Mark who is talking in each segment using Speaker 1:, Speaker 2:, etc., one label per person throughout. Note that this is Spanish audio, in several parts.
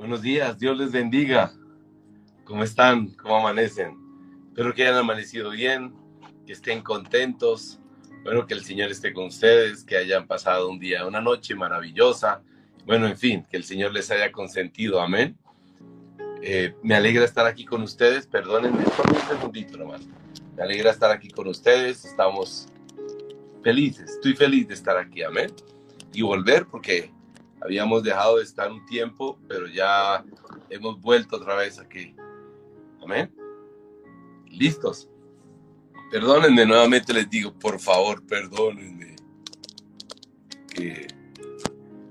Speaker 1: Buenos días, Dios les bendiga. ¿Cómo están? ¿Cómo amanecen? Espero que hayan amanecido bien, que estén contentos. Bueno, que el Señor esté con ustedes, que hayan pasado un día, una noche maravillosa. Bueno, en fin, que el Señor les haya consentido. Amén. Eh, me alegra estar aquí con ustedes. Perdónenme, solo un segundito nomás. Me alegra estar aquí con ustedes. Estamos felices. Estoy feliz de estar aquí. Amén. Y volver porque habíamos dejado de estar un tiempo, pero ya hemos vuelto otra vez aquí. Amén. ¿Listos? Perdónenme, nuevamente les digo, por favor, perdónenme.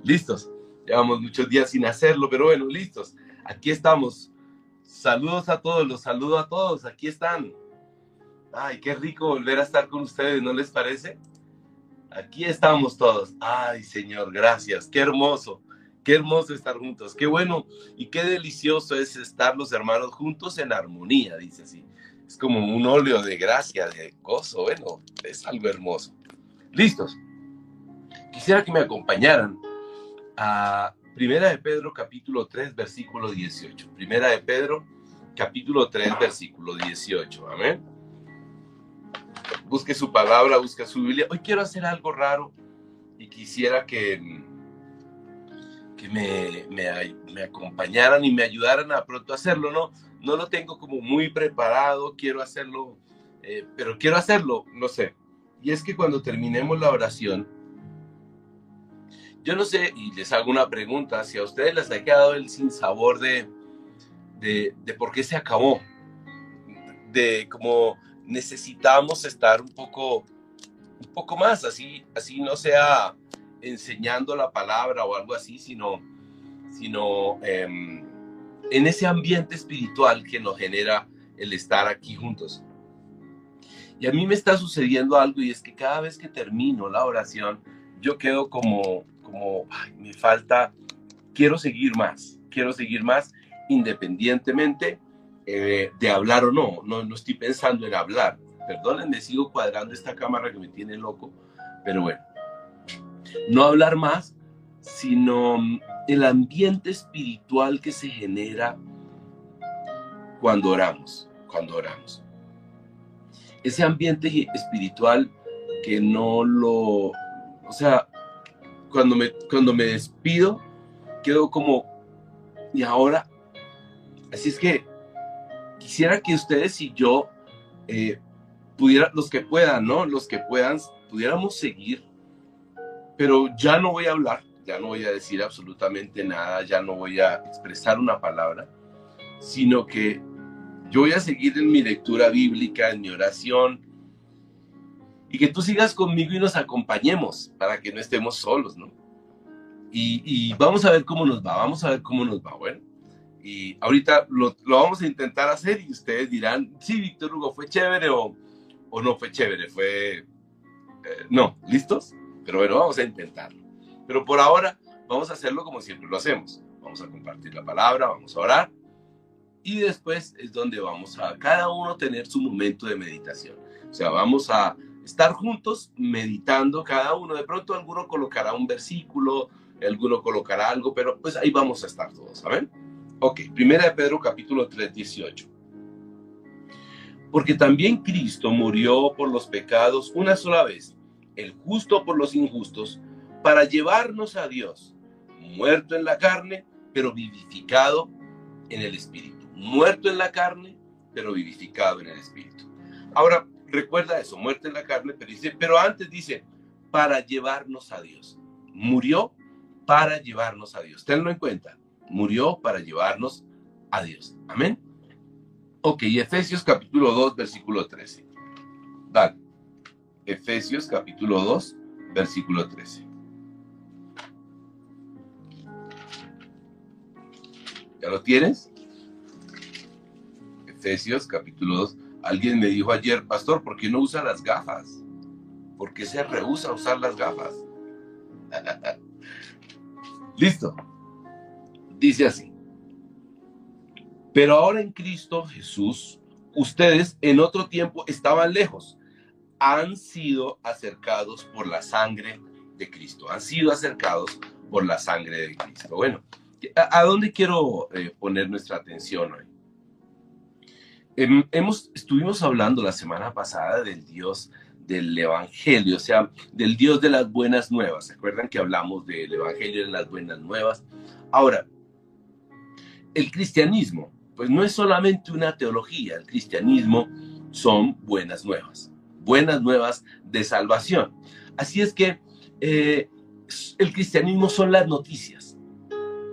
Speaker 1: ¿Listos? Llevamos muchos días sin hacerlo, pero bueno, listos. Aquí estamos. Saludos a todos, los saludo a todos. Aquí están. Ay, qué rico volver a estar con ustedes, ¿no les parece? Aquí estamos todos. Ay, Señor, gracias. Qué hermoso. Qué hermoso estar juntos. Qué bueno y qué delicioso es estar los hermanos juntos en armonía, dice así. Es como un óleo de gracia, de gozo. Bueno, es algo hermoso. ¿Listos? Quisiera que me acompañaran a Primera de Pedro, capítulo 3, versículo 18. Primera de Pedro, capítulo 3, versículo 18. Amén busque su palabra, busque su Biblia. Hoy quiero hacer algo raro y quisiera que, que me, me, acompañaran y me ayudaran a pronto hacerlo, ¿no? No lo tengo como muy preparado, quiero hacerlo, eh, pero quiero hacerlo, no sé. Y es que cuando terminemos la oración, yo no sé, y les hago una pregunta, si a ustedes les ha quedado el sinsabor de, de, de por qué se acabó, de como necesitamos estar un poco, un poco más, así, así no sea enseñando la palabra o algo así, sino, sino em, en ese ambiente espiritual que nos genera el estar aquí juntos. Y a mí me está sucediendo algo y es que cada vez que termino la oración, yo quedo como, como, me falta, quiero seguir más, quiero seguir más independientemente eh, de hablar o no. no. No estoy pensando en hablar. Perdónenme, sigo cuadrando esta cámara que me tiene loco, pero bueno. No hablar más, sino mm, el ambiente espiritual que se genera cuando oramos, cuando oramos. Ese ambiente espiritual que no lo, o sea, cuando me, cuando me despido, quedo como, y ahora, así es que quisiera que ustedes y yo eh, pudieran, los que puedan, ¿no? Los que puedan, pudiéramos seguir, pero ya no voy a hablar, ya no voy a decir absolutamente nada, ya no voy a expresar una palabra, sino que yo voy a seguir en mi lectura bíblica, en mi oración, y que tú sigas conmigo y nos acompañemos para que no estemos solos, ¿no? Y, y, vamos a ver cómo nos va, vamos a ver cómo nos va. Bueno, y ahorita lo, vamos a intentar hacer y ustedes dirán, sí, Víctor Hugo, fue chévere o, o no fue chévere, fue... Eh, no, ¿listos? Pero bueno, vamos a intentarlo. Pero por ahora vamos a hacerlo como siempre lo hacemos. Vamos a compartir la palabra, vamos a orar y después es donde vamos a cada uno tener su momento de meditación. O sea, vamos a estar juntos meditando cada uno. De pronto alguno colocará un versículo, alguno colocará algo, pero pues ahí vamos a estar todos, ¿saben? Ok, primera de Pedro capítulo 3, 18. Porque también Cristo murió por los pecados una sola vez, el justo por los injustos, para llevarnos a Dios, muerto en la carne, pero vivificado en el Espíritu. Muerto en la carne, pero vivificado en el Espíritu. Ahora, recuerda eso, muerto en la carne, pero dice, pero antes dice, para llevarnos a Dios. Murió para llevarnos a Dios. Tenlo en cuenta murió para llevarnos a Dios. Amén. Ok, Efesios capítulo 2, versículo 13. Dale. Efesios capítulo 2, versículo 13. ¿Ya lo tienes? Efesios capítulo 2. Alguien me dijo ayer, pastor, ¿por qué no usa las gafas? ¿Por qué se rehúsa a usar las gafas? Listo. Dice así. Pero ahora en Cristo Jesús, ustedes en otro tiempo estaban lejos, han sido acercados por la sangre de Cristo, han sido acercados por la sangre de Cristo. Bueno, ¿A, dónde quiero eh, poner nuestra atención hoy? Em, hemos, estuvimos hablando la semana pasada del Dios del Evangelio, o sea, del Dios de las buenas nuevas. ¿Se acuerdan que hablamos del Evangelio de las buenas nuevas? Ahora, el cristianismo, pues no es solamente una teología, el cristianismo son buenas nuevas, buenas nuevas de salvación. Así es que eh, el cristianismo son las noticias,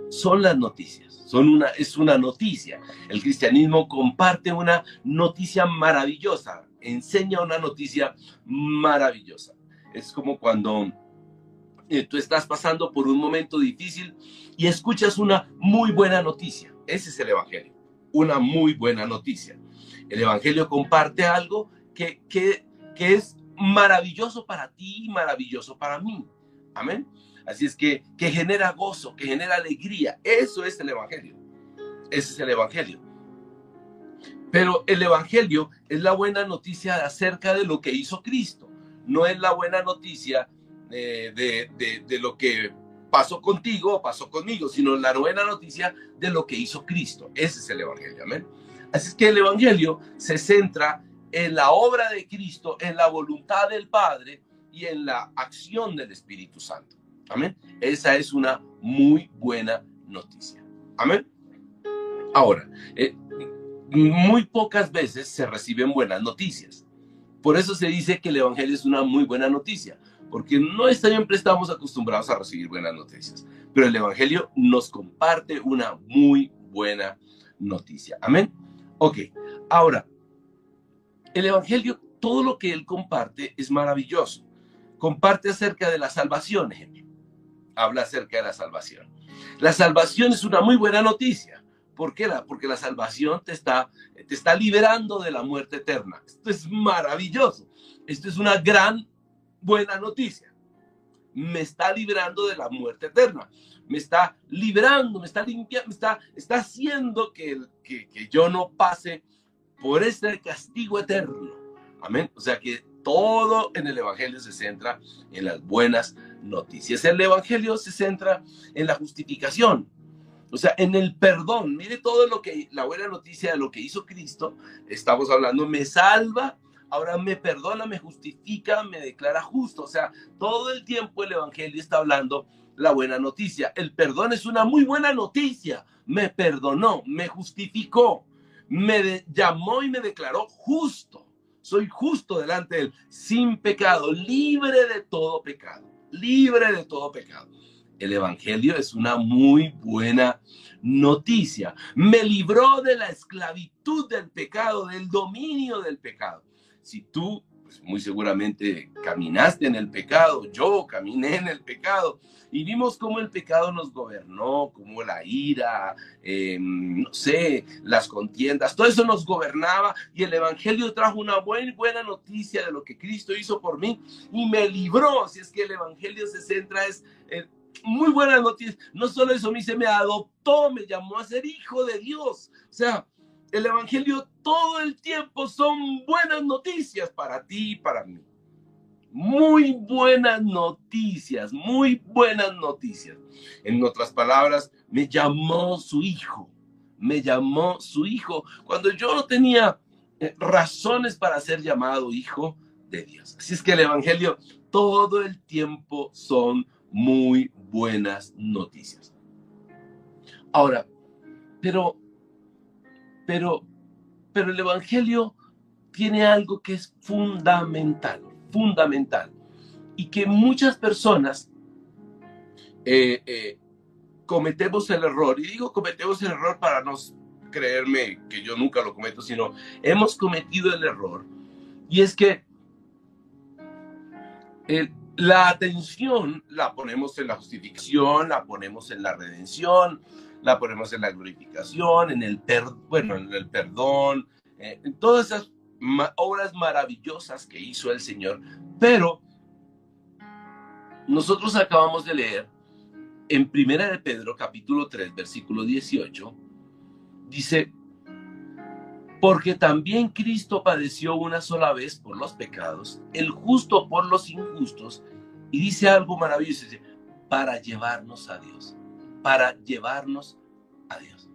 Speaker 1: son las noticias, son una, es una noticia. El cristianismo comparte una noticia maravillosa, enseña una noticia maravillosa. Es como cuando eh, tú estás pasando por un momento difícil y escuchas una muy buena noticia. Ese es el Evangelio, una muy buena noticia. El Evangelio comparte algo que, que, que es maravilloso para ti y maravilloso para mí. Amén. Así es que, que genera gozo, que genera alegría. Eso es el Evangelio. Ese es el Evangelio. Pero el Evangelio es la buena noticia acerca de lo que hizo Cristo. No es la buena noticia eh, de, de, lo que pasó contigo o pasó conmigo, sino la buena noticia de lo que hizo Cristo. Ese es el Evangelio. Amén. Así es que el Evangelio se centra en la obra de Cristo, en la voluntad del Padre y en la acción del Espíritu Santo. Amén. Esa es una muy buena noticia. Amén. Ahora, eh, muy pocas veces se reciben buenas noticias. Por eso se dice que el Evangelio es una muy buena noticia, porque no siempre estamos acostumbrados a recibir buenas noticias, pero el Evangelio nos comparte una muy buena noticia. Amén. Ok, ahora, el Evangelio, todo lo que él comparte es maravilloso. Comparte acerca de la salvación, ejemplo. Habla acerca de la salvación. La salvación es una muy buena noticia. ¿Por qué? Porque la salvación te está, te está liberando de la muerte eterna. Esto es maravilloso. Esto es una gran buena noticia. Me está librando de la muerte eterna. Me está librando, me está limpiando, me está, está haciendo que, que, que yo no pase por este castigo eterno. Amén. O sea que todo en el Evangelio se centra en las buenas noticias. El Evangelio se centra en la justificación, o sea, en el perdón. Mire todo lo que, la buena noticia de lo que hizo Cristo. Estamos hablando, me salva, ahora me perdona, me justifica, me declara justo. O sea, todo el tiempo el Evangelio está hablando la buena noticia. El perdón es una muy buena noticia. Me perdonó, me justificó me llamó y me declaró justo. Soy justo delante de él, sin pecado, libre de todo pecado, libre de todo pecado. El Evangelio es una muy buena noticia. Me libró de la esclavitud del pecado, del dominio del pecado. Si tú pues muy seguramente caminaste en el pecado, yo caminé en el pecado y vimos cómo el pecado nos gobernó, cómo la ira, em, no sé, las contiendas, todo eso nos gobernaba y el Evangelio trajo una buena, buena noticia de lo que Cristo hizo por mí y me libró, si es que el Evangelio se centra es... muy buena noticia, no solo eso, me dice, me adoptó, me llamó a ser hijo de Dios. O sea, el Evangelio todo el tiempo son buenas noticias para ti y para mí. Muy buenas noticias, muy buenas noticias. En otras palabras, me llamó su hijo, me llamó su hijo cuando yo no tenía eh, razones para ser llamado hijo de Dios. Así es que el Evangelio todo el tiempo son muy buenas noticias. Ahora, pero pero, pero el Evangelio tiene algo que es fundamental, fundamental, y que muchas personas eh, eh, cometemos el error, y digo cometemos el error para no creerme que yo nunca lo cometo, sino hemos cometido el error, y es que eh, la atención la ponemos en la justificación, la ponemos en la redención, la ponemos en la glorificación, en el, bueno, en el perdón, eh, en todas esas obras maravillosas que hizo el Señor. Pero nosotros acabamos de leer en Primera de Pedro, capítulo 3, versículo 18, dice, porque también Cristo padeció una sola vez por los pecados, el justo por los injustos, y dice algo maravilloso, dice, para llevarnos a Dios para llevarnos a Dios.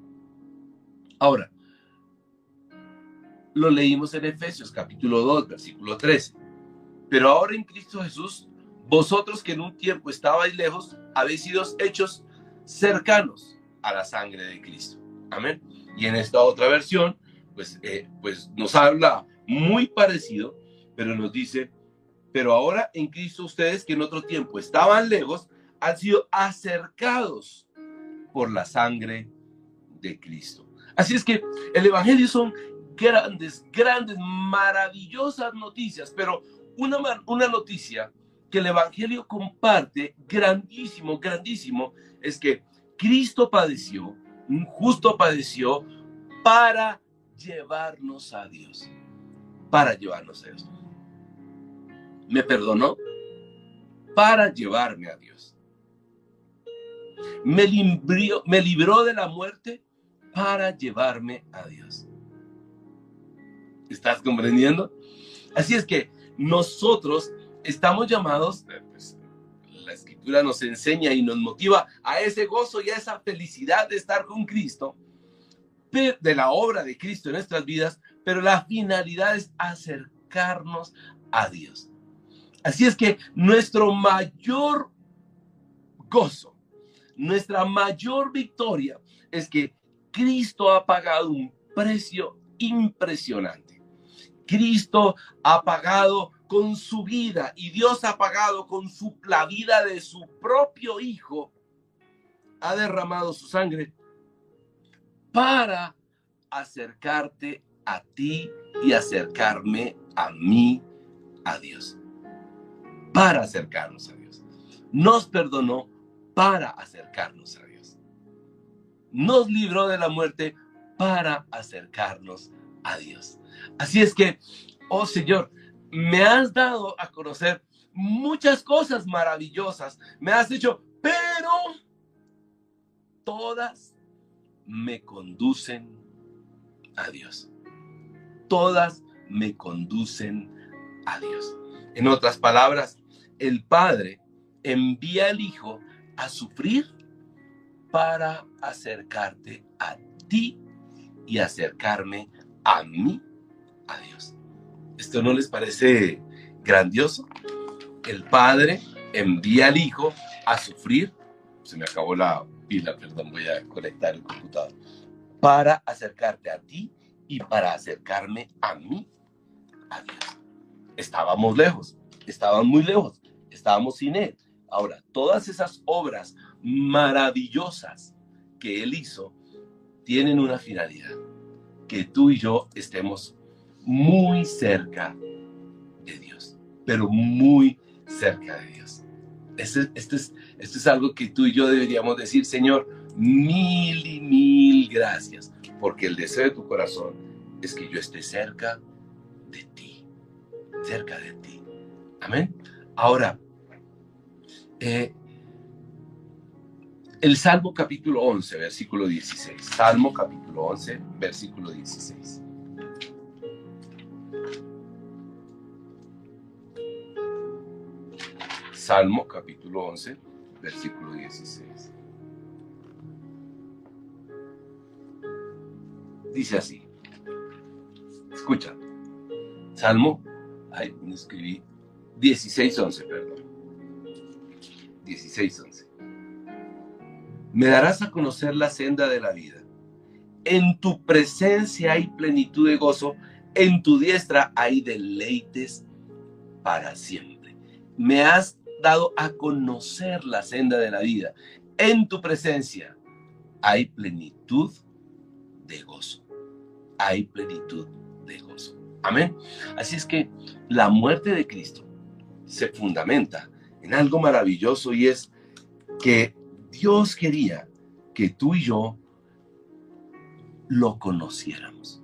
Speaker 1: Ahora, lo leímos en Efesios capítulo 2, versículo 13. Pero ahora en Cristo Jesús, vosotros que en un tiempo estabais lejos, habéis sido hechos cercanos a la sangre de Cristo. Amén. Y en esta otra versión, pues, eh, pues nos habla muy parecido, pero nos dice, pero ahora en Cristo ustedes que en otro tiempo estaban lejos, han sido acercados por la sangre de Cristo. Así es que el Evangelio son grandes, grandes, maravillosas noticias, pero una, una noticia que el Evangelio comparte, grandísimo, grandísimo, es que Cristo padeció, justo padeció para llevarnos a Dios, para llevarnos a Dios. Me perdonó para llevarme a Dios. Me, me libró de la muerte para llevarme a Dios. ¿Estás comprendiendo? Así es que nosotros estamos llamados, pues, la escritura nos enseña y nos motiva a ese gozo y a esa felicidad de estar con Cristo, de la obra de Cristo en nuestras vidas, pero la finalidad es acercarnos a Dios. Así es que nuestro mayor gozo, nuestra mayor victoria es que Cristo ha pagado un precio impresionante. Cristo ha pagado con su vida y Dios ha pagado con la vida de su propio Hijo, ha derramado su sangre para acercarte a ti y acercarme a mí, a Dios. Para acercarnos a Dios. Nos perdonó para acercarnos a Dios. Nos libró de la muerte para acercarnos a Dios. Así es que, oh Señor, me has dado a conocer muchas cosas maravillosas. Me has dicho, pero todas me conducen a Dios. Todas me conducen a Dios. En otras palabras, el Padre envía al Hijo a sufrir para acercarte a ti y acercarme a mí, a Dios. ¿Esto no les parece grandioso? El Padre envía al Hijo a sufrir. Se me acabó la pila, perdón, voy a conectar el computador. Para acercarte a ti y para acercarme a mí, a Dios. Estábamos lejos, estábamos muy lejos, estábamos sin Él. Ahora, todas esas obras maravillosas que Él hizo tienen una finalidad, que tú y yo estemos muy cerca de Dios, pero muy cerca de Dios. Este, este, es, esto es algo que tú y yo deberíamos decir, Señor, mil y mil gracias, porque el deseo de tu corazón es que yo esté cerca de ti, cerca de ti. Amén. Ahora, eh, el Salmo capítulo 11, versículo 16. Salmo capítulo 11, versículo 16. Salmo capítulo 11, versículo 16. Dice así. Escucha. Salmo, ay, me escribí 16, 11, perdón. 16, 11. Me darás a conocer la senda de la vida. En tu presencia hay plenitud de gozo, en tu diestra hay deleites para siempre. Me has dado a conocer la senda de la vida. En tu presencia hay plenitud de gozo. Hay plenitud de gozo. Amén. Así es que la muerte de Cristo se fundamenta en algo maravilloso y es que Dios quería que tú y yo lo conociéramos.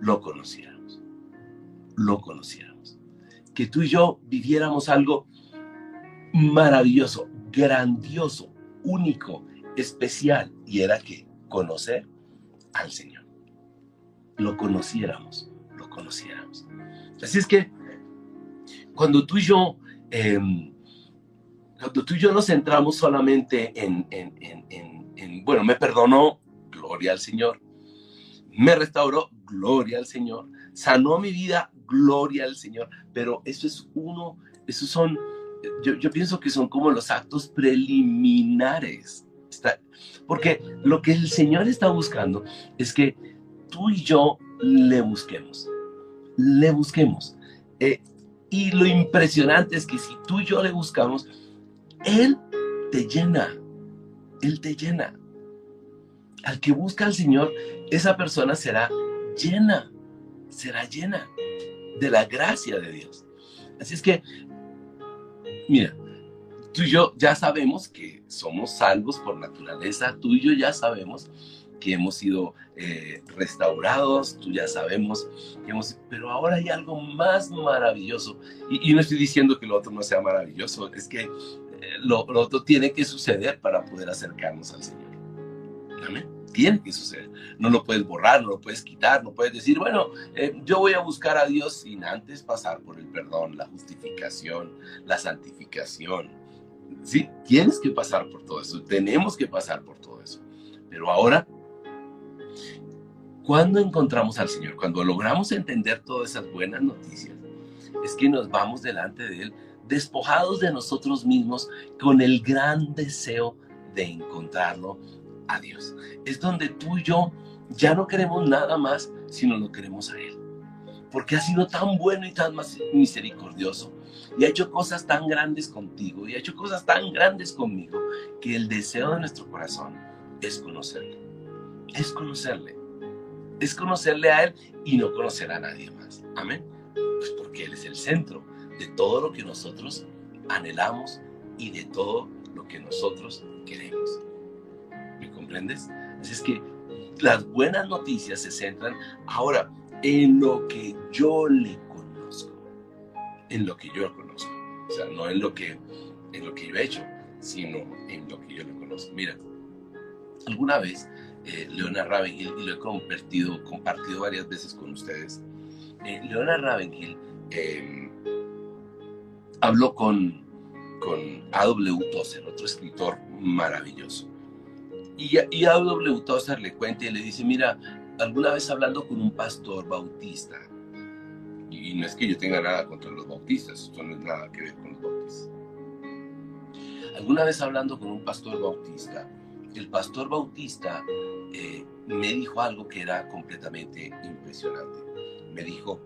Speaker 1: Lo conociéramos. Lo conociéramos. Que tú y yo viviéramos algo maravilloso, grandioso, único, especial, y era que conocer al Señor. Lo conociéramos, lo conociéramos. Así es que cuando tú y yo em, cuando tú y yo nos centramos solamente en, en, en, en, bueno, me perdonó, gloria al Señor, me restauró, gloria al Señor, sanó mi vida, gloria al Señor, pero eso es uno, esos son, yo, yo pienso que son como los actos preliminares, porque lo que el Señor está buscando es que tú y yo le busquemos, le busquemos. Eh, y lo impresionante es que si tú y yo le buscamos, Él te llena, Él te llena. Al que busca al Señor, esa persona será llena, será llena de la gracia de Dios. Así es que, mira, tú y yo ya sabemos que somos salvos por naturaleza, tú y yo ya sabemos que hemos sido eh, restaurados, tú ya sabemos que hemos, pero ahora hay algo más maravilloso. Y, no estoy diciendo que lo otro no sea maravilloso, es que eh, lo, lo, otro tiene que suceder para poder acercarnos al Señor. Amén. Tiene que suceder. No lo puedes borrar, no lo puedes quitar, no puedes decir, bueno, eh, yo voy a buscar a Dios sin antes pasar por el perdón, la justificación, la santificación. Sí, tienes que pasar por todo eso, tenemos que pasar por todo eso. Pero ahora cuando encontramos al Señor, cuando logramos entender todas esas buenas noticias, es que nos vamos delante de Él despojados de nosotros mismos con el gran deseo de encontrarlo a Dios. Es donde tú y yo ya no queremos nada más, sino lo queremos a Él. Porque ha sido tan bueno y tan misericordioso. Y ha hecho cosas tan grandes contigo. Y ha hecho cosas tan grandes conmigo. Que el deseo de nuestro corazón es conocerle. Es conocerle es conocerle a Él y no conocer a nadie más. Amén. Pues porque Él es el centro de todo lo que nosotros anhelamos y de todo lo que nosotros queremos. ¿Me comprendes? Así es que las buenas noticias se centran ahora en lo que yo le conozco. En lo que yo conozco. O sea, no en lo que, en lo que yo he hecho, sino en lo que yo le conozco. Mira, alguna vez eh, Leona Ravenhill, y lo he compartido, compartido varias veces con ustedes. Eh, Leona Ravenhill em, habló con, con A.W. Tozer, otro escritor maravilloso. Y, y A.W. Tozer le cuenta y le dice, mira, alguna vez hablando con un pastor bautista, y no es que yo tenga nada contra los bautistas, esto no es nada que ver con los bautistas. Alguna vez hablando con un pastor bautista, el pastor bautista eh, me dijo algo que era completamente impresionante. Me dijo,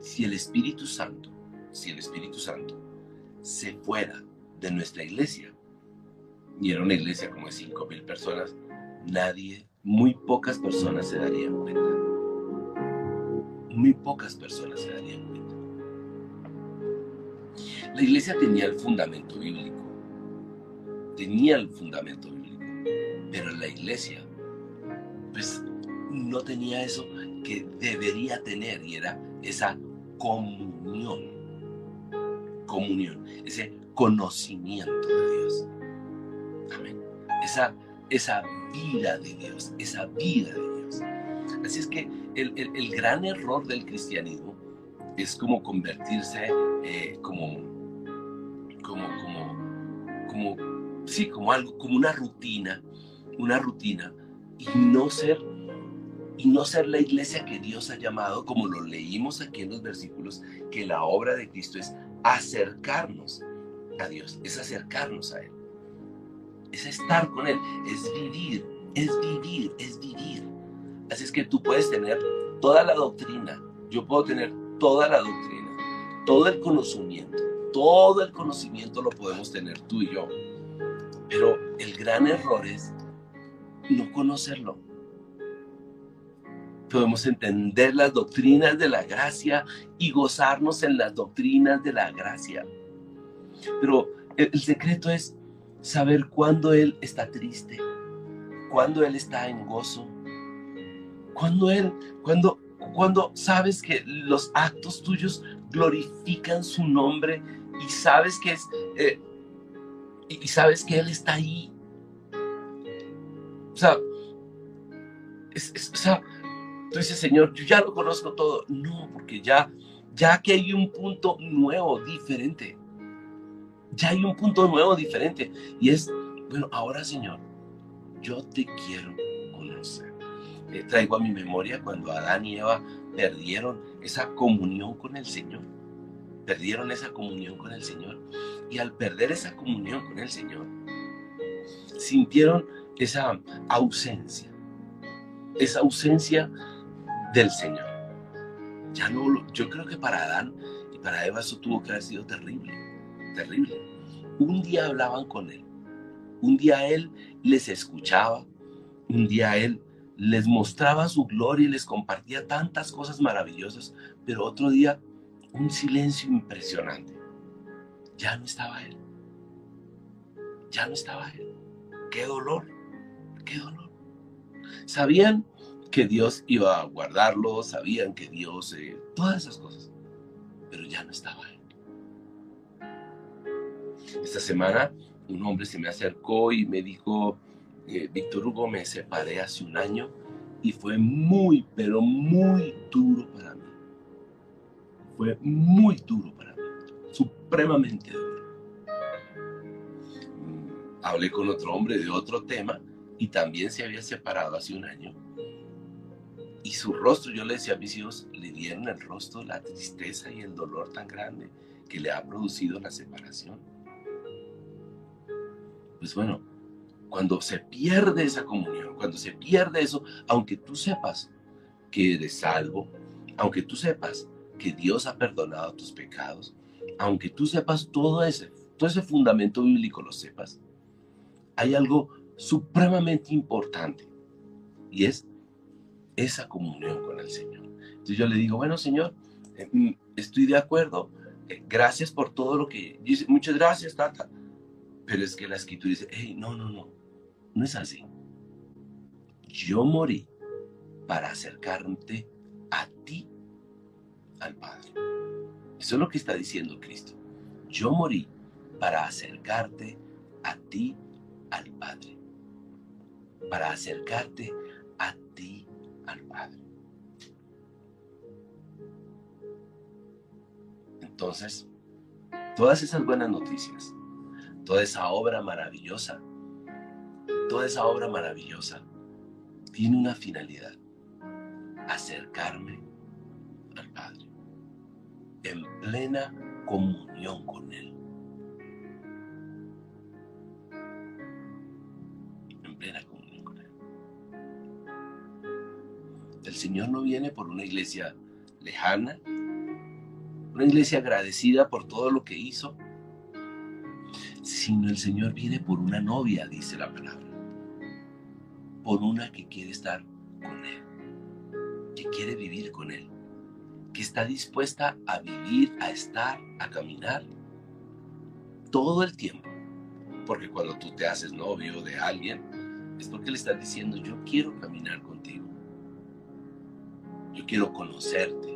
Speaker 1: si el Espíritu Santo, si el Espíritu Santo se fuera de nuestra iglesia, y era una iglesia como de cinco mil personas, nadie, muy pocas personas se darían cuenta. Muy pocas personas se darían cuenta. La iglesia tenía el fundamento bíblico. Tenía el fundamento bíblico pero la iglesia, pues no tenía eso que debería tener y era esa comunión, comunión, ese conocimiento de Dios. Amén. Esa, esa vida de Dios, esa vida de Dios. Así es que el, el, gran error del cristianismo es como convertirse eh, como, como, como, como, sí, como algo, como una rutina una rutina y no ser y no ser la iglesia que Dios ha llamado, como lo leímos aquí en los versículos, que la obra de Cristo es acercarnos a Dios, es acercarnos a Él, es estar con Él, es vivir, es vivir, es vivir. Así es que tú puedes tener toda la doctrina, yo puedo tener toda la doctrina, todo el conocimiento, todo el conocimiento lo podemos tener tú y yo. Pero el gran error es no conocerlo. Podemos entender las doctrinas de la gracia y gozarnos en las doctrinas de la gracia. Pero el, secreto es saber cuándo Él está triste, cuándo Él está en gozo, cuando Él, cuando, cuando sabes que los actos tuyos glorifican su nombre y sabes que es, eh, y sabes que Él está ahí sea, es, o sea, tú dices, Señor, yo ya lo conozco todo. No, porque ya, ya que hay un punto nuevo, diferente. Ya hay un punto nuevo, diferente. Y es, bueno, ahora Señor, yo te quiero conocer. Eh, traigo a mi memoria cuando Adán y Eva perdieron esa comunión con el Señor. Perdieron esa comunión con el Señor. Y al perder esa comunión con el Señor, sintieron esa ausencia. Esa ausencia del Señor. Ya no, yo creo que para Adán y para Eva eso tuvo que haber sido terrible, terrible. Un día hablaban con él, un día él les escuchaba, un día él les mostraba su gloria y les compartía tantas cosas maravillosas, pero otro día un silencio impresionante. Ya no estaba él. Ya no estaba él. Qué dolor, qué dolor. Sabían que Dios iba a guardarlo, sabían que Dios, eh, todas esas cosas, pero ya no estaba él. Esta semana un hombre se me acercó y me dijo, eh, Víctor Hugo, me separé hace un año y fue muy, pero muy duro para mí. Fue muy duro para mí, supremamente duro. Mm, hablé con otro hombre de otro tema y también se había separado hace un año. Y su rostro, yo le decía a mis hijos, le dieron el rostro la tristeza y el dolor tan grande que le ha producido la separación. Pues bueno, cuando se pierde esa comunión, cuando se pierde eso, aunque tú sepas que eres salvo, aunque tú sepas que Dios ha perdonado tus pecados, aunque tú sepas todo ese, todo ese fundamento bíblico, lo sepas, hay algo supremamente importante y es esa comunión con el Señor. Entonces yo le digo, bueno Señor, eh, mm, estoy de acuerdo, eh, gracias por todo lo que dice, muchas gracias, tata. Pero es que la escritura dice, hey, no, no, no, no es así. Yo morí para acercarte a ti, al Padre. Eso es lo que está diciendo Cristo. Yo morí para acercarte a ti, al Padre. Para acercarte a ti, al Padre. Entonces, todas esas buenas noticias toda esa obra maravillosa, toda esa obra maravillosa tiene una finalidad, acercarme al Padre en plena comunión con Él. En plena El Señor no viene por una iglesia lejana, una iglesia agradecida por todo lo que hizo, sino el Señor viene por una novia, dice la palabra. Por una que quiere estar con Él, que quiere vivir con Él, que está dispuesta a vivir, a estar, a caminar todo el tiempo. Porque cuando tú te haces novio de alguien, es porque le estás diciendo, yo quiero caminar contigo. Yo quiero conocerte.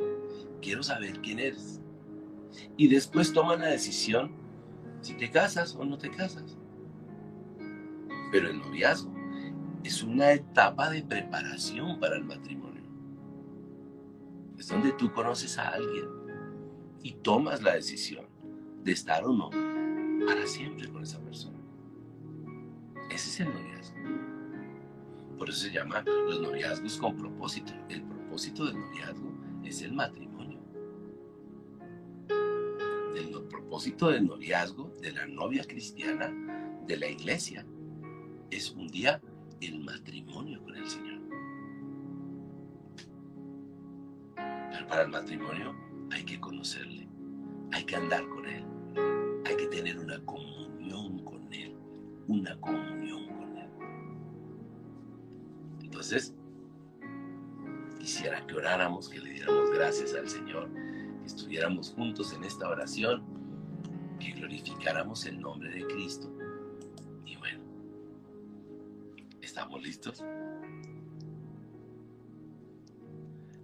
Speaker 1: Quiero saber quién eres. Y después toman la decisión si te casas o no te casas. Pero el noviazgo es una etapa de preparación para el matrimonio. Es donde tú conoces a alguien y tomas la decisión de estar o no para siempre con esa persona. Ese es el noviazgo. Por eso se llama los noviazgos con propósito. El propósito del noviazgo es el matrimonio. propósito del noviazgo, de la novia cristiana, de la iglesia, es un día el matrimonio con el Señor. Pero para el matrimonio hay que conocerle, hay que andar con Él, hay que tener una comunión con Él, una comunión con Él. Entonces, quisiera que oráramos, que le diéramos gracias al Señor, que estuviéramos juntos en esta oración que glorificáramos el nombre de Cristo. Y bueno, ¿estamos listos?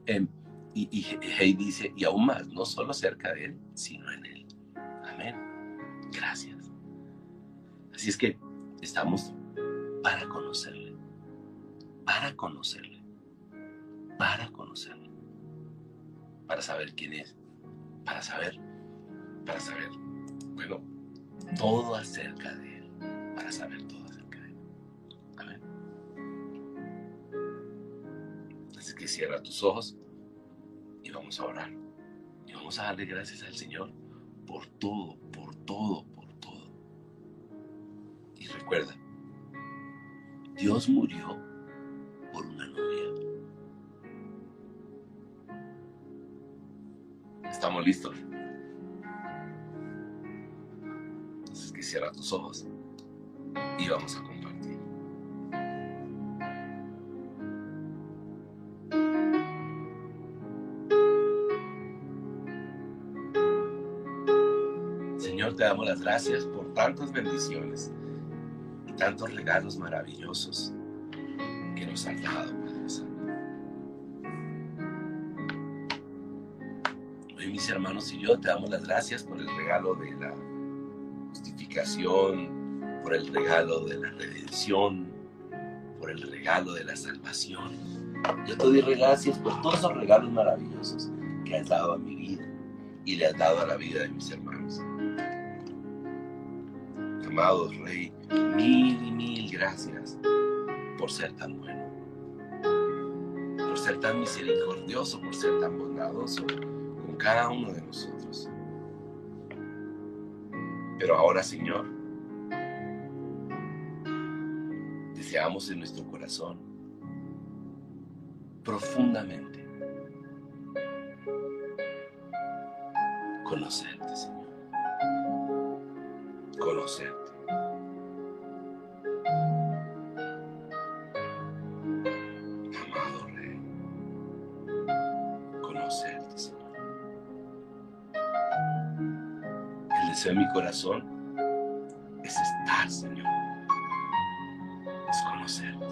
Speaker 1: Em, y, y dice, y aún más, no solo cerca de Él, sino en Él. Amén. Gracias. Así es que estamos para conocerle, para conocerle, para conocerle, para saber quién es, para saber, para saber bueno, todo acerca de Él, para saber todo acerca de Él. Amén. Así que cierra tus ojos y vamos a orar. Y vamos a darle gracias al Señor por todo, por todo, por todo. Y recuerda, Dios murió ¿Estamos listos? Entonces que cierra tus ojos y vamos a compartir. Señor, te damos las gracias por tantas bendiciones y tantos regalos maravillosos que nos has dado, mis hermanos y yo te damos las gracias por el regalo de la justificación, por el regalo de la redención, por el regalo de la salvación. Yo te doy gracias por todos esos regalos maravillosos que has dado a mi vida y le has dado a la vida de mis hermanos. Amado Rey, mil y mil gracias por ser tan bueno, por ser tan misericordioso, por ser tan bondadoso cada uno de nosotros. Pero ahora, Señor, deseamos en nuestro corazón profundamente conocerte, Señor. Conocerte. Corazón es estar, Señor. Es conocerte.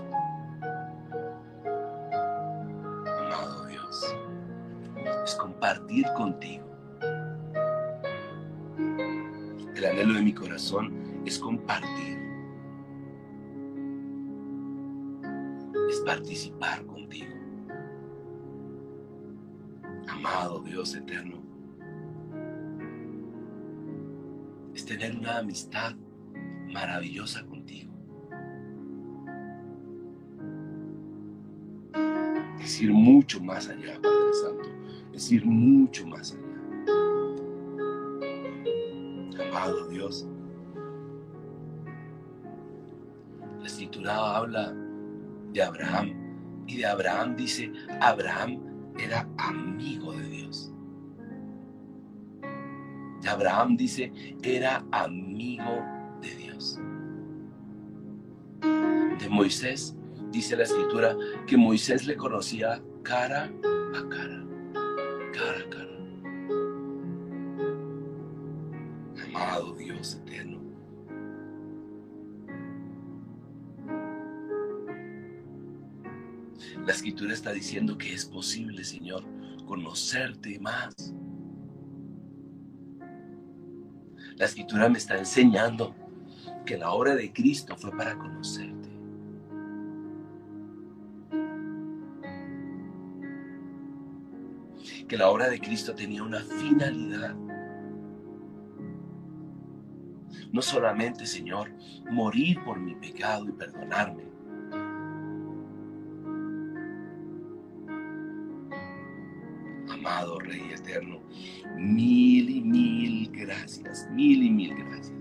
Speaker 1: Amado Dios. Es compartir contigo. El anhelo de mi corazón es compartir. Es participar contigo. Amado Dios eterno. Tener una amistad maravillosa contigo. Es ir mucho más allá, Padre Santo. Es ir mucho más allá. Amado Dios. La escritura habla de Abraham y de Abraham dice, Abraham era amigo de Dios. Abraham dice, era amigo de Dios. De Moisés dice la escritura que Moisés le conocía cara a cara, cara a cara. Amado Dios eterno. La escritura está diciendo que es posible, Señor, conocerte más. La escritura me está enseñando que la obra de Cristo fue para conocerte. Que la obra de Cristo tenía una finalidad. No solamente, Señor, morir por mi pecado y perdonarme. Rey Eterno, mil y mil gracias, mil y mil gracias.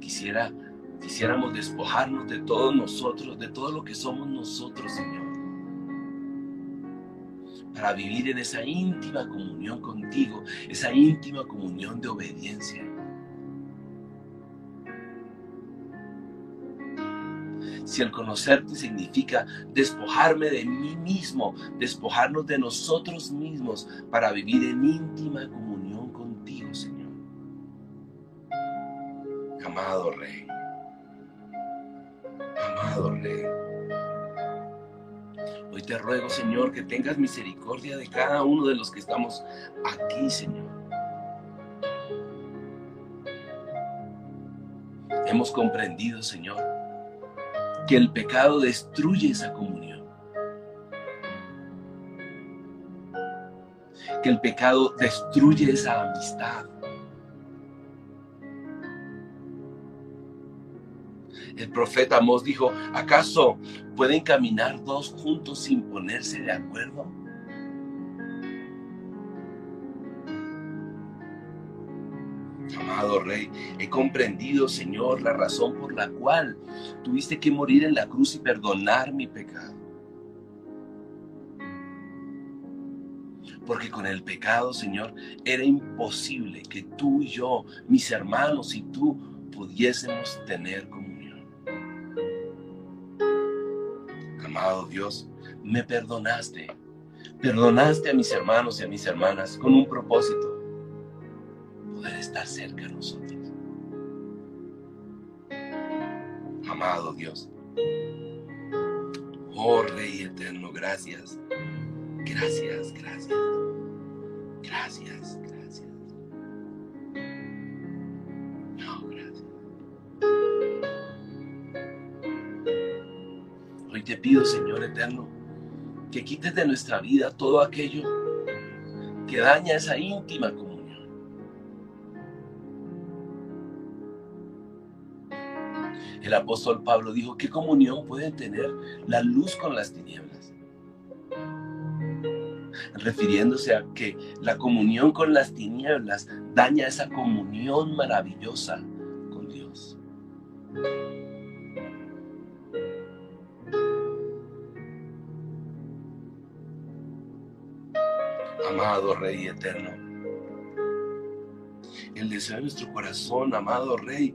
Speaker 1: Quisiera, quisiéramos despojarnos de todos nosotros, de todo lo que somos nosotros, Señor para vivir en esa íntima comunión contigo, esa íntima comunión de obediencia. Si el conocerte significa despojarme de mí mismo, despojarnos de nosotros mismos para vivir en íntima comunión contigo, Señor. Amado Rey. Amado Rey. Hoy te ruego, Señor, que tengas misericordia de cada uno de los que estamos aquí, Señor. Hemos comprendido, Señor, que el pecado destruye esa comunión. que el pecado destruye esa amistad. El profeta Amós dijo, ¿acaso pueden caminar dos juntos sin ponerse de acuerdo? Amado Rey, he comprendido, Señor, la razón por la cual tuviste que morir en la cruz y perdonar mi pecado. Porque con el pecado, Señor, era imposible que tú y yo, mis hermanos y tú, pudiésemos tener comunión. Amado Dios, me perdonaste. Perdonaste a mis hermanos y a mis hermanas con un propósito estar cerca de nosotros. Amado Dios. Oh Rey eterno, gracias. Gracias, gracias. Gracias, gracias. No, gracias. Hoy te pido, Señor eterno, que quites de nuestra vida todo aquello que daña esa íntima comunión El apóstol Pablo dijo, ¿qué comunión puede tener la luz con las tinieblas? Refiriéndose a que la comunión con las tinieblas daña esa comunión maravillosa con Dios. Amado Rey eterno, el deseo de nuestro corazón, amado Rey,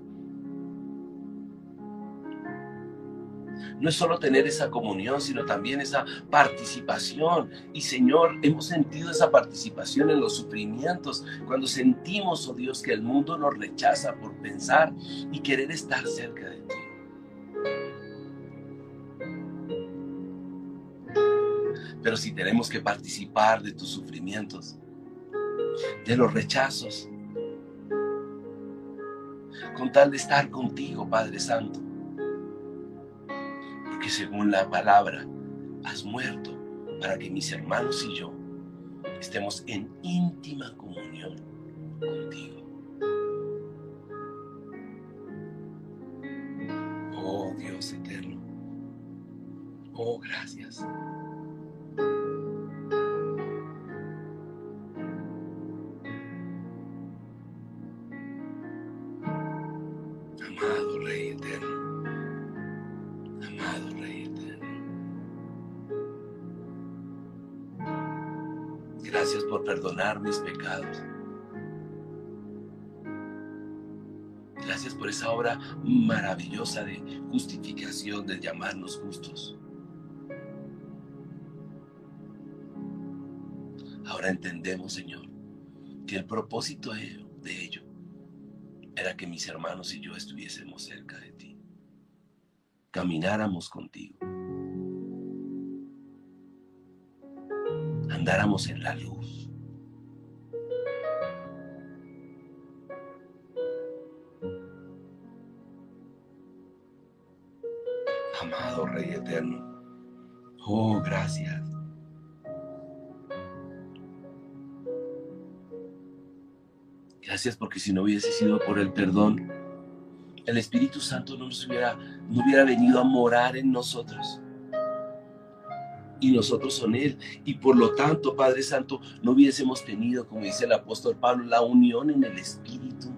Speaker 1: no es solo tener esa comunión, sino también esa participación. Y Señor, hemos sentido esa participación en los sufrimientos, cuando sentimos, oh Dios, que el mundo nos rechaza por pensar y querer estar cerca de ti. Pero si tenemos que participar de tus sufrimientos, de los rechazos, con tal de estar contigo, Padre Santo, que según la palabra has muerto para que mis hermanos y yo estemos en íntima comunión contigo. Oh Dios eterno. Oh, gracias. Perdonar mis pecados. Gracias por esa obra maravillosa de justificación, de llamarnos justos. Ahora entendemos, Señor, que el propósito de ello era que mis hermanos y yo estuviésemos cerca de ti, camináramos contigo, andáramos en la luz Gracias. Gracias porque si no hubiese sido por el perdón, el Espíritu Santo no, nos hubiera, no hubiera venido a morar en nosotros. Y nosotros son Él. Y por lo tanto, Padre Santo, no hubiésemos tenido, como dice el apóstol Pablo, la unión en el Espíritu.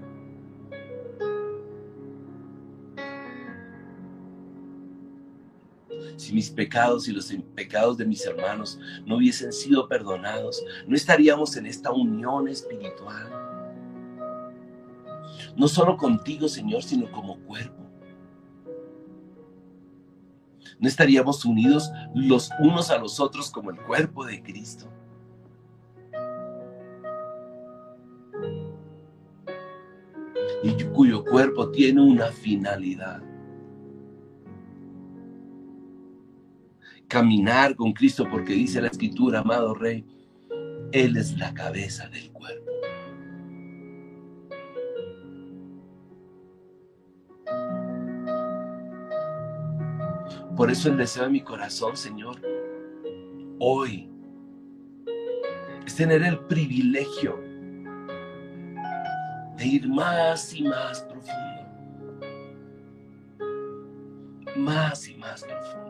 Speaker 1: Si mis pecados y los pecados de mis hermanos no hubiesen sido perdonados, no estaríamos en esta unión espiritual. No solo contigo, Señor, sino como cuerpo. No estaríamos unidos los unos a los otros como el cuerpo de Cristo. Y cuyo cuerpo tiene una finalidad caminar con Cristo, porque dice la escritura, amado Rey, Él es la cabeza del cuerpo. Por eso el deseo de mi corazón, Señor, hoy es tener el privilegio de ir más y más profundo, más y más profundo.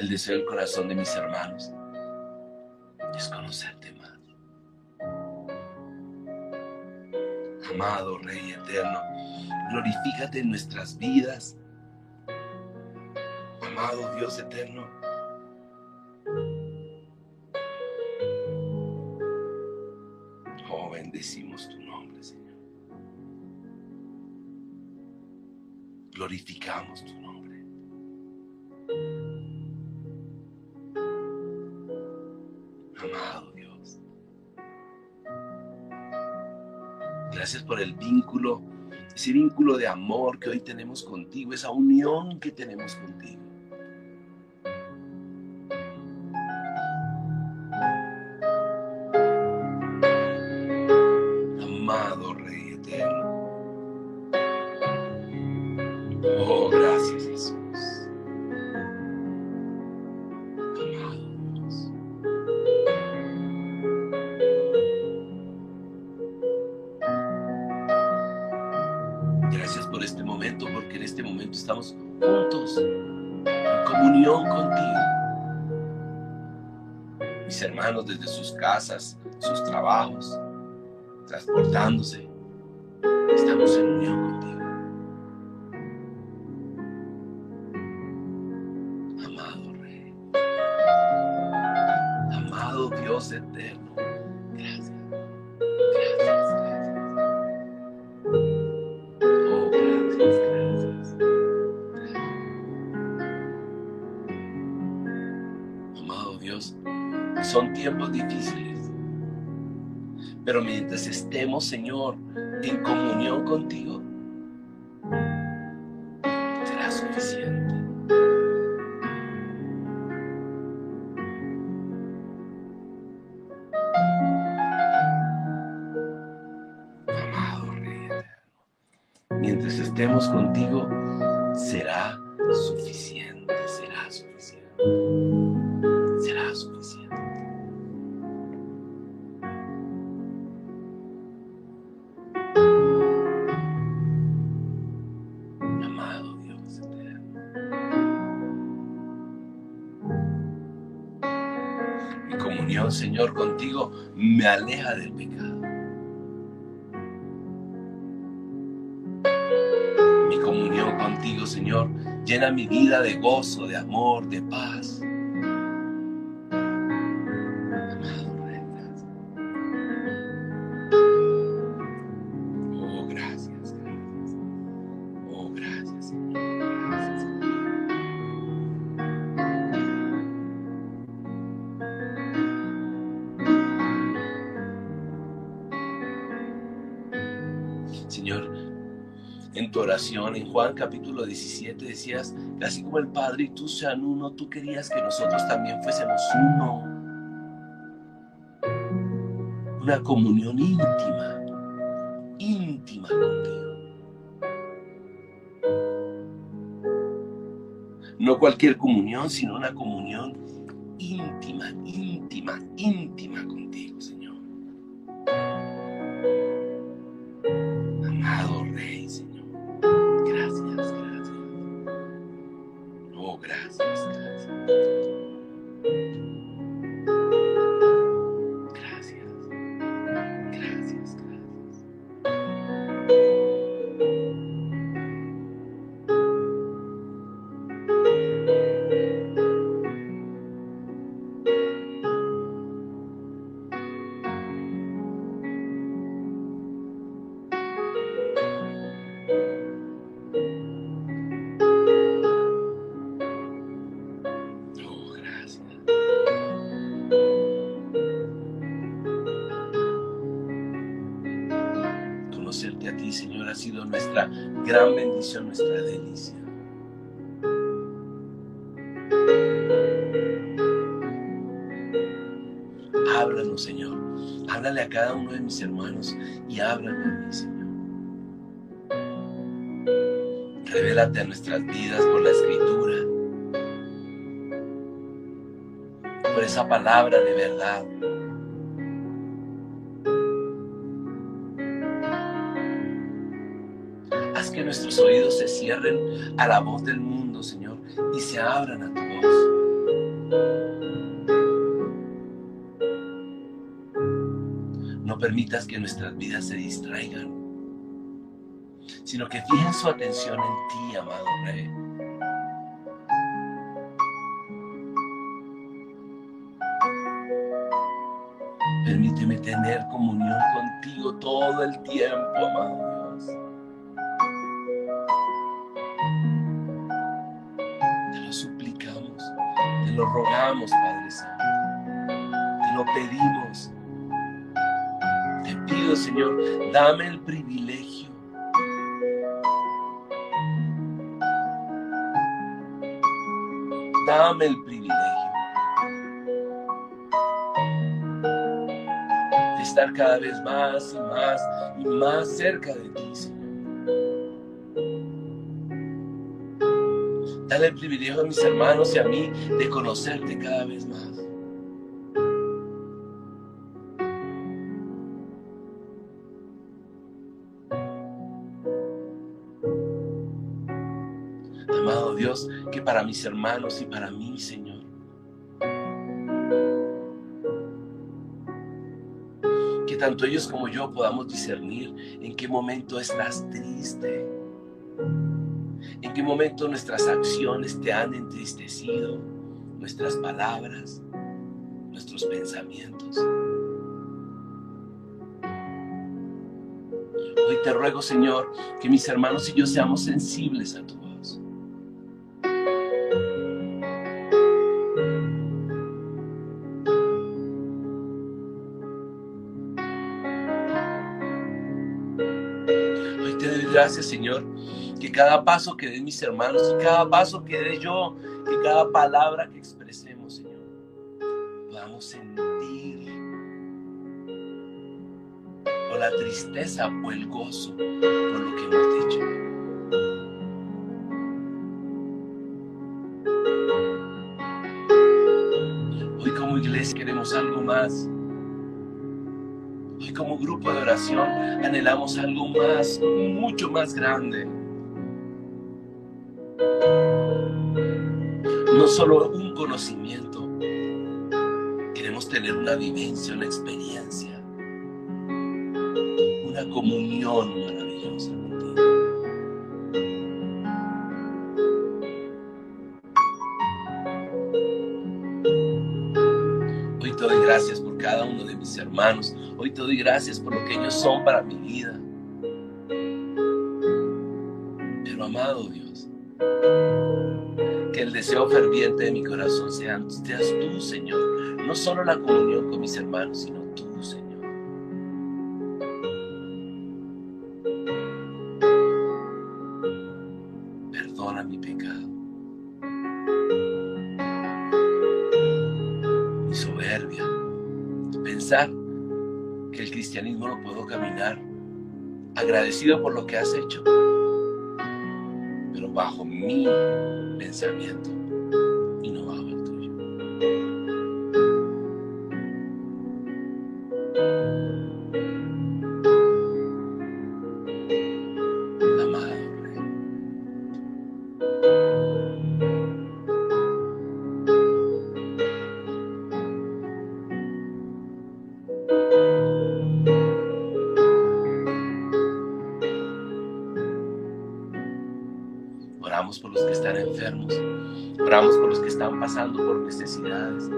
Speaker 1: El deseo del corazón de mis hermanos es conocerte más. Amado Rey eterno, glorifícate en nuestras vidas. Amado Dios eterno. Ese vínculo de amor que hoy tenemos contigo, esa unión que tenemos contigo. Sus trabajos, transportándose, estamos en unión contigo. Amado Rey, amado Dios eterno, gracias. son tiempos difíciles. Pero mientras estemos, Señor, en comunión contigo, será suficiente. Amado Rey Eterno, mientras estemos contigo, de gozo, de amor, de paz. En Juan capítulo 17 decías así como el Padre y tú sean uno, tú querías que nosotros también fuésemos uno. Una comunión íntima, íntima contigo. No cualquier comunión, sino una comunión íntima, íntima, íntima contigo, gran bendición, nuestra delicia. háblanos, Señor. Háblale a cada uno de mis hermanos y háblame a mí, Señor. Revélate a nuestras vidas por la escritura, por esa palabra de verdad. Nuestros oídos se cierren a la voz del mundo, Señor, y se abran a tu voz. No permitas que nuestras vidas se distraigan, sino que fijen su atención en ti, amado Rey. Permíteme tener comunión contigo todo el tiempo, amado rogamos, Padre Santo. Te lo pedimos. Te pido, Señor, dame el privilegio. Dame el privilegio de estar cada vez más y más y más cerca de ti, Señor. Dale el privilegio a mis hermanos y a mí de conocerte cada vez más. Amado Dios, que para mis hermanos y para mí, Señor, que tanto ellos como yo podamos discernir en qué momento estás triste, momento nuestras acciones te han entristecido, nuestras palabras, nuestros pensamientos. Hoy te ruego, Señor, que mis hermanos y yo seamos sensibles a tu voz. Hoy te doy gracias, Señor, que cada paso que den mis hermanos y cada paso que dé yo, que cada palabra que expresemos, Señor, podamos sentir o la tristeza o el gozo por lo que hemos dicho. Hoy como iglesia queremos algo más. Hoy como grupo de oración anhelamos algo más, mucho más grande. No solo un conocimiento, queremos tener una vivencia, una experiencia, una comunión maravillosa contigo. Hoy te doy gracias por cada uno de mis hermanos. Hoy te doy gracias por lo que ellos son para mi vida. Deseo ferviente de mi corazón sea, seas tú, Señor. No solo la comunión con mis hermanos, sino tú, Señor. Perdona mi pecado. Mi soberbia. Pensar que el cristianismo lo puedo caminar agradecido por lo que has hecho, bajo mi pensamiento enfermos. Oramos por los que están pasando por necesidades.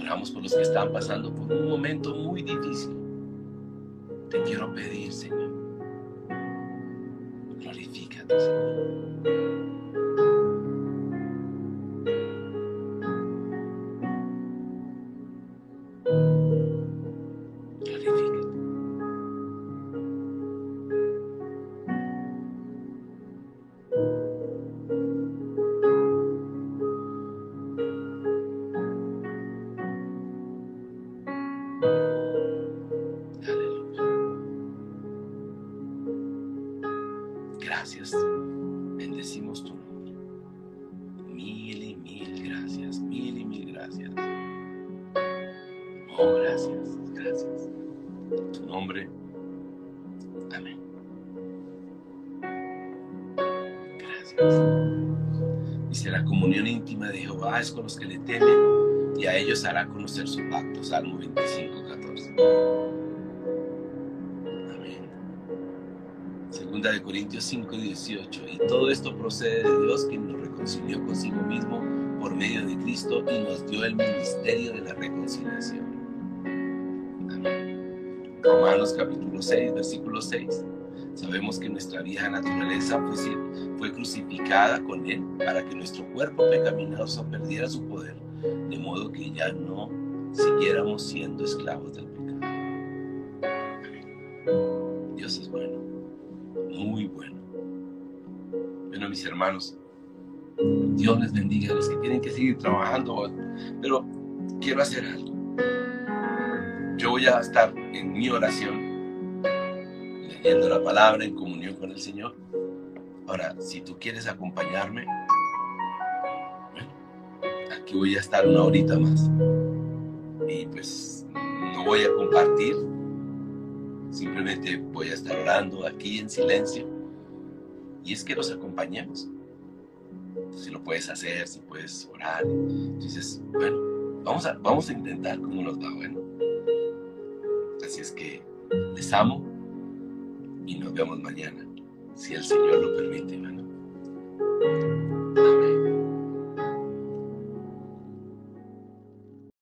Speaker 1: Oramos por los que están pasando por un momento muy difícil. Amén. Segunda de Corintios 5, 18. Y todo esto procede de Dios, quien nos reconcilió consigo mismo por medio de Cristo y nos dio el ministerio de la reconciliación. Amén. Romanos capítulo 6, versículo 6. Sabemos que nuestra vieja naturaleza fue, fue crucificada con Él para que nuestro cuerpo pecaminoso perdiera su poder, de modo que ya no siguiéramos siendo esclavos del muy bueno. Bueno, mis hermanos, Dios les bendiga a los que tienen que seguir trabajando, pero quiero hacer algo. Yo voy a estar en mi oración leyendo la palabra en comunión con el Señor. Ahora, si tú quieres acompañarme, aquí voy a estar una horita más. Y pues no voy a compartir, Simplemente voy a estar orando aquí en silencio. Y es que los acompañemos. Si lo puedes hacer, si puedes orar. Entonces, bueno, vamos a, vamos a intentar cómo nos va, bueno. Así es que les amo y nos vemos mañana, si el Señor lo permite, hermano. Amén.